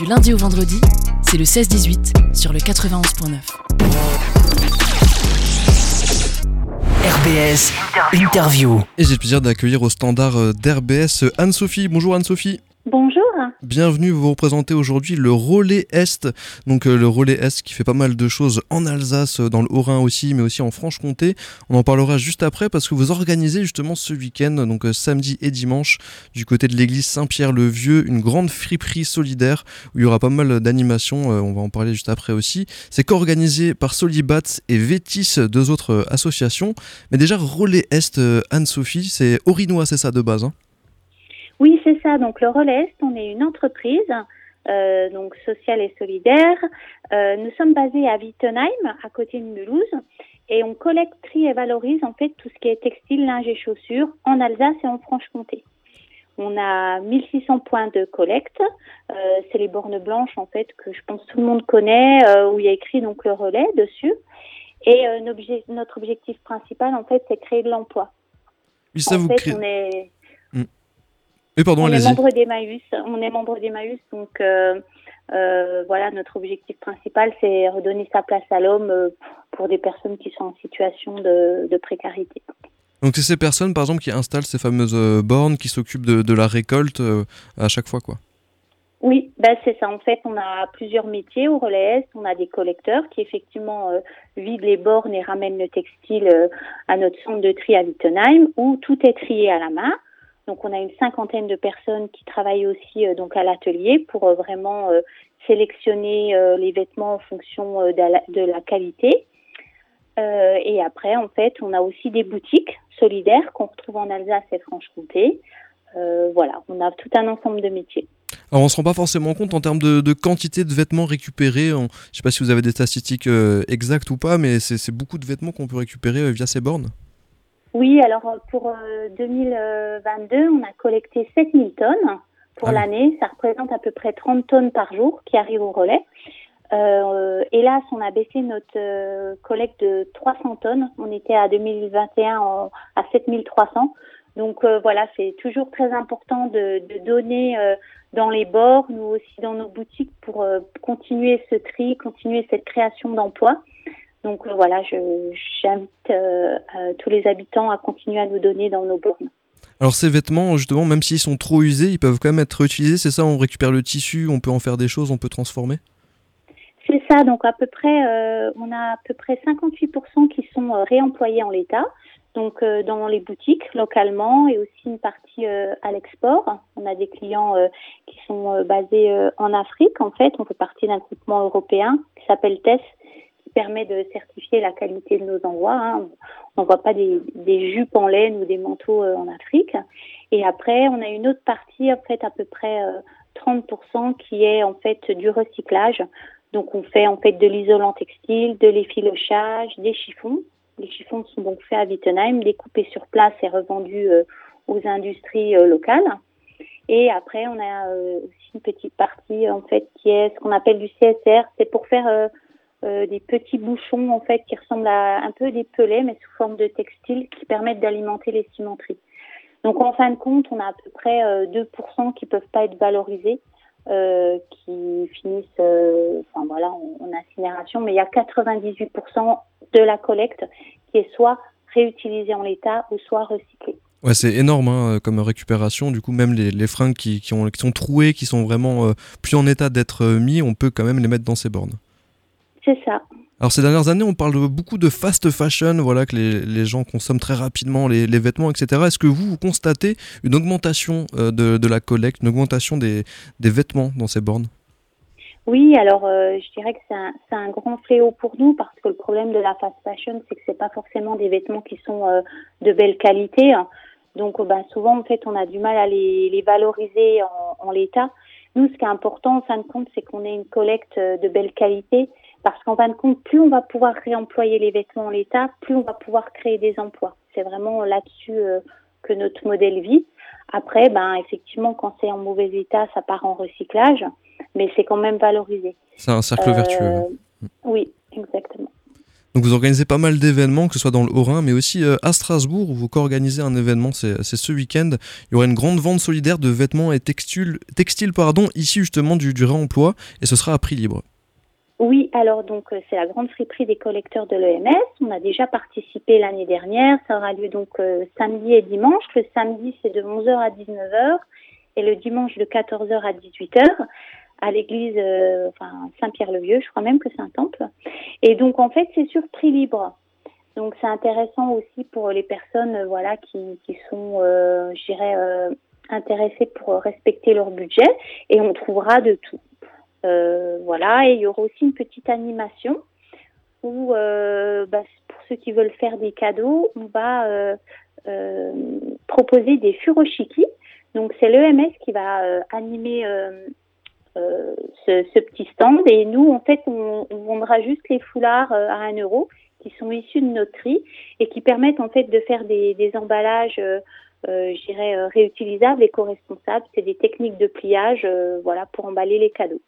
Du lundi au vendredi, c'est le 16-18 sur le 91.9. RBS Interview. Et j'ai le plaisir d'accueillir au standard euh, d'RBS Anne-Sophie. Bonjour Anne-Sophie. Bonjour. Bienvenue, vous représentez aujourd'hui le Relais Est. Donc euh, le Relais Est qui fait pas mal de choses en Alsace, euh, dans le Haut-Rhin aussi, mais aussi en Franche-Comté. On en parlera juste après parce que vous organisez justement ce week-end, donc euh, samedi et dimanche, du côté de l'église Saint-Pierre-le-Vieux, une grande friperie solidaire où il y aura pas mal d'animations. on va en parler juste après aussi. C'est co-organisé par Solibats et Vétis, deux autres associations. Mais déjà, Relais Est, Anne-Sophie, c'est Orinois, c'est ça de base hein? Oui, c'est ça. Donc le Relais Est, on est une entreprise euh, donc sociale et solidaire. Euh, nous sommes basés à Wittenheim, à côté de Mulhouse, et on collecte, trie et valorise en fait tout ce qui est textile, linge et chaussures en Alsace et en Franche-Comté. On a 1600 points de collecte. Euh, c'est les bornes blanches en fait que je pense tout le monde connaît, où il y a écrit donc le relais dessus. Et notre objectif principal en fait, c'est créer de l'emploi. Oui, ça en vous fait, crée... on est pardon, on est membre d'Emmaüs. On est membre d'Emmaüs, donc euh, euh, voilà, notre objectif principal, c'est redonner sa place à l'homme euh, pour des personnes qui sont en situation de, de précarité. Donc c'est ces personnes, par exemple, qui installent ces fameuses bornes, qui s'occupent de, de la récolte à chaque fois, quoi. Oui, ben c'est ça. En fait, on a plusieurs métiers au relais Est. On a des collecteurs qui effectivement euh, vident les bornes et ramènent le textile euh, à notre centre de tri à Wittenheim, où tout est trié à la main. Donc on a une cinquantaine de personnes qui travaillent aussi euh, donc à l'atelier pour euh, vraiment euh, sélectionner les vêtements en fonction de, la, qualité. Et après, en fait, on a aussi des boutiques solidaires qu'on retrouve en Alsace et Franche-Comté. Voilà, on a tout un ensemble de métiers. Alors on se rend pas forcément compte en termes de, quantité de vêtements récupérés. Je sais pas si vous avez des statistiques exactes ou pas, mais c'est beaucoup de vêtements qu'on peut récupérer via ces bornes. Oui, alors euh, pour euh, 2022, on a collecté 7000 tonnes pour Ah oui. l'année. Ça représente à peu près 30 tonnes par jour qui arrivent au relais. Euh, hélas, on a baissé notre euh, collecte de 300 tonnes. On était à 2021 en- à 7300. Donc euh, voilà, c'est toujours très important de, de donner euh, dans les bords, nous aussi dans nos boutiques pour euh, continuer ce tri, continuer cette création d'emplois. Donc euh, voilà, je- j'invite euh, euh, tous les habitants à continuer à nous donner dans nos bornes. Alors ces vêtements, justement, même s'ils sont trop usés, ils peuvent quand même être utilisés. C'est ça, on récupère le tissu, on peut en faire des choses, on peut transformer? C'est ça, donc à peu près, euh, on a à peu près 58% qui sont réemployés en l'état, donc dans les boutiques localement et aussi une partie à l'export. On a des clients qui sont basés en Afrique. En fait, on fait partie d'un groupement européen qui s'appelle TES, qui permet de certifier la qualité de nos envois. hein. On n'envoie pas des, jupes en laine ou des manteaux euh, en Afrique. Et après, on a une autre partie, en fait, à peu près euh, 30% qui est en fait du recyclage. Donc on fait en fait de l'isolant textile, de l'effilochage, des chiffons. Les chiffons sont donc faits à Wittenheim, découpés sur place et revendus euh, aux industries euh, locales. Et après on a euh, aussi une petite partie en fait qui est ce qu'on appelle du CSR, c'est pour faire euh, des petits bouchons en fait qui ressemblent à un peu des pelets mais sous forme de textile qui permettent d'alimenter les cimenteries. Donc en fin de compte, on a à peu près euh, 2% qui peuvent pas être valorisés euh, qui finissent, euh, enfin voilà, en, incinération, mais il y a 98% de la collecte qui est soit réutilisée en l'état ou soit recyclée. Ouais, c'est énorme hein, comme récupération. Du coup, même les, les fringues qui, qui, ont, qui sont trouées, qui sont vraiment plus en état d'être mis, on peut quand même les mettre dans ces bornes. C'est ça. Alors ces dernières années, on parle beaucoup de fast fashion, voilà que les, les gens consomment très rapidement les, les vêtements, etc. Est-ce que vous, vous constatez une augmentation euh, de, de la collecte, une augmentation des, des vêtements dans ces bornes? Oui, alors euh, je dirais que c'est un, grand fléau pour nous parce que le problème de la fast fashion, c'est que c'est pas forcément des vêtements qui sont euh, de belle qualité. hein. Donc ben, souvent, en fait, on a du mal à les, les valoriser en, en l'état. Nous, ce qui est important, en fin de compte, c'est qu'on ait une collecte de belle qualité parce qu'en fin de compte, plus on va pouvoir réemployer les vêtements en l'état, plus on va pouvoir créer des emplois. C'est vraiment là-dessus euh, que notre modèle vit. Après, ben effectivement, quand c'est en mauvais état, ça part en recyclage, mais c'est quand même valorisé. C'est un cercle Euh, vertueux. Oui, exactement. Donc vous organisez pas mal d'événements, que ce soit dans le Haut-Rhin, mais aussi à Strasbourg, où vous co-organisez un événement, c'est ce week-end. Il y aura une grande vente solidaire de vêtements et textiles, textiles pardon, issus justement du, du réemploi, et ce sera à prix libre. Oui, alors donc euh, c'est la grande friperie des collecteurs de l'EMS. On a déjà participé l'année dernière. Ça aura lieu donc euh, samedi et dimanche. Le samedi c'est de 11h à 19h et le dimanche de 14h à 18h à l'église euh, enfin, Saint-Pierre-le-Vieux, je crois même que c'est un temple. Et donc en fait c'est sur prix libre. Donc c'est intéressant aussi pour les personnes voilà qui, qui sont, je dirais, intéressées pour respecter leur budget et on trouvera de tout. Euh, voilà, et il y aura aussi une petite animation où, euh, bah, pour ceux qui veulent faire des cadeaux, on va euh, proposer des furoshiki. Donc c'est l'EMS qui va animer ce, ce, petit stand et nous en fait on, on vendra juste les foulards à 1 euro qui sont issus de notre tri et qui permettent en fait de faire des, emballages je dirais réutilisables, éco-responsables. C'est des techniques de pliage, voilà, pour emballer les cadeaux.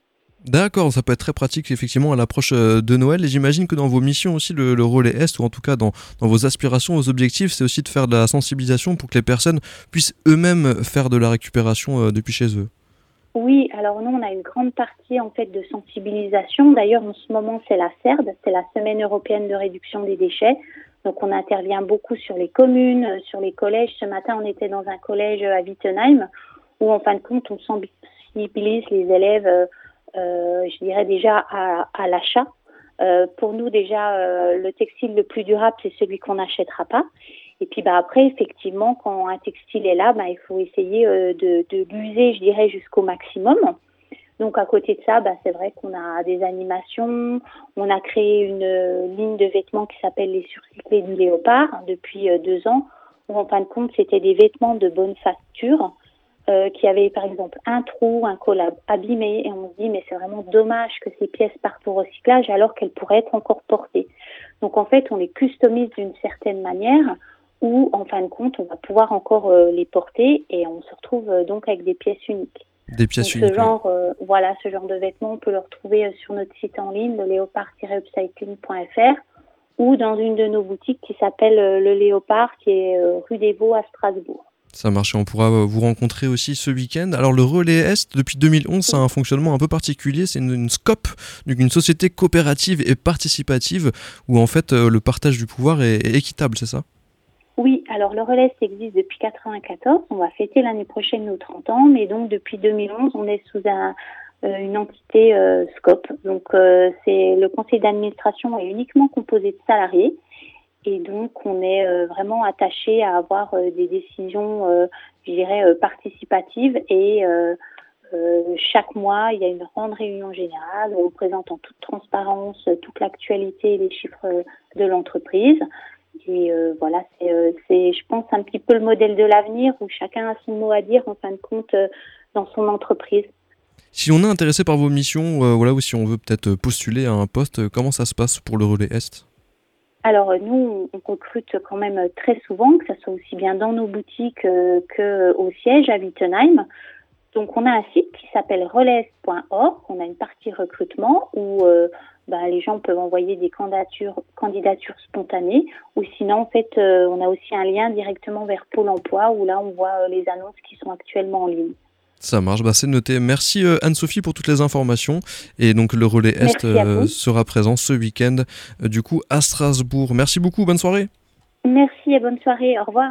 D'accord, ça peut être très pratique effectivement à l'approche euh, de Noël. Et j'imagine que dans vos missions aussi, le, le relais Est, ou en tout cas dans, dans vos aspirations, vos objectifs, c'est aussi de faire de la sensibilisation pour que les personnes puissent eux-mêmes faire de la récupération euh, depuis chez eux. Oui, alors nous, on a une grande partie en fait de sensibilisation. D'ailleurs, en ce moment, c'est la CERD, c'est la Semaine européenne de réduction des déchets. Donc, on intervient beaucoup sur les communes, sur les collèges. Ce matin, on était dans un collège à Wittenheim où, en fin de compte, on sensibilise les élèves euh, je dirais déjà à, à l'achat. Euh, pour nous déjà, euh, le textile le plus durable, c'est celui qu'on n'achètera pas. Et puis bah après, effectivement, quand un textile est là, bah, il faut essayer de, de l'user, je dirais, jusqu'au maximum. Donc à côté de ça, bah, c'est vrai qu'on a des animations, on a créé une ligne de vêtements qui s'appelle les surcyclés du léopard depuis deux ans, où en fin de compte c'était des vêtements de bonne facture euh, qui avait par exemple un trou, un col abîmé, et on se dit mais c'est vraiment dommage que ces pièces partent au recyclage alors qu'elles pourraient être encore portées. Donc en fait, on les customise d'une certaine manière où en fin de compte, on va pouvoir encore euh, les porter et on se retrouve euh, donc avec des pièces uniques. Des pièces uniques. Ce genre, voilà, ce genre de vêtements, on peut le retrouver sur notre site en ligne, le léopard-upcycling.fr ou dans une de nos boutiques qui s'appelle le Léopard, qui est rue des Vaux à Strasbourg. Ça marche, on pourra euh, vous rencontrer aussi ce week-end. Alors le Relais Est, depuis 2011, ça a un fonctionnement un peu particulier. C'est une, SCOP, une société coopérative et participative, où en fait euh, le partage du pouvoir est, équitable, c'est ça? Oui, alors le Relais existe depuis 1994. On va fêter l'année prochaine nos 30 ans, mais donc depuis 2011, on est sous euh, une entité SCOP. Donc c'est le conseil d'administration est uniquement composé de salariés et donc, on est euh, vraiment attaché à avoir euh, des décisions, euh, je dirais, participatives. Et chaque mois, il y a une grande réunion générale où on présente en toute transparence toute l'actualité et les chiffres de l'entreprise. Et voilà, c'est, je pense, un petit peu le modèle de l'avenir où chacun a son mot à dire, en fin de compte, dans son entreprise. Si on est intéressé par vos missions, voilà, ou si on veut peut-être postuler à un poste, comment ça se passe pour le relais Est? Alors nous, on recrute quand même très souvent, que ce soit aussi bien dans nos boutiques euh, qu'au siège à Wittenheim. Donc on a un site qui s'appelle relais.org, on a une partie recrutement où euh, bah, les gens peuvent envoyer des candidatures, spontanées ou sinon en fait euh, on a aussi un lien directement vers Pôle Emploi où là on voit les annonces qui sont actuellement en ligne. Ça marche, bah c'est noté. Merci euh, Anne-Sophie pour toutes les informations. Et donc le relais Est euh, sera présent ce week-end, euh, du coup, à Strasbourg. Merci beaucoup, bonne soirée. Merci et bonne soirée, au revoir.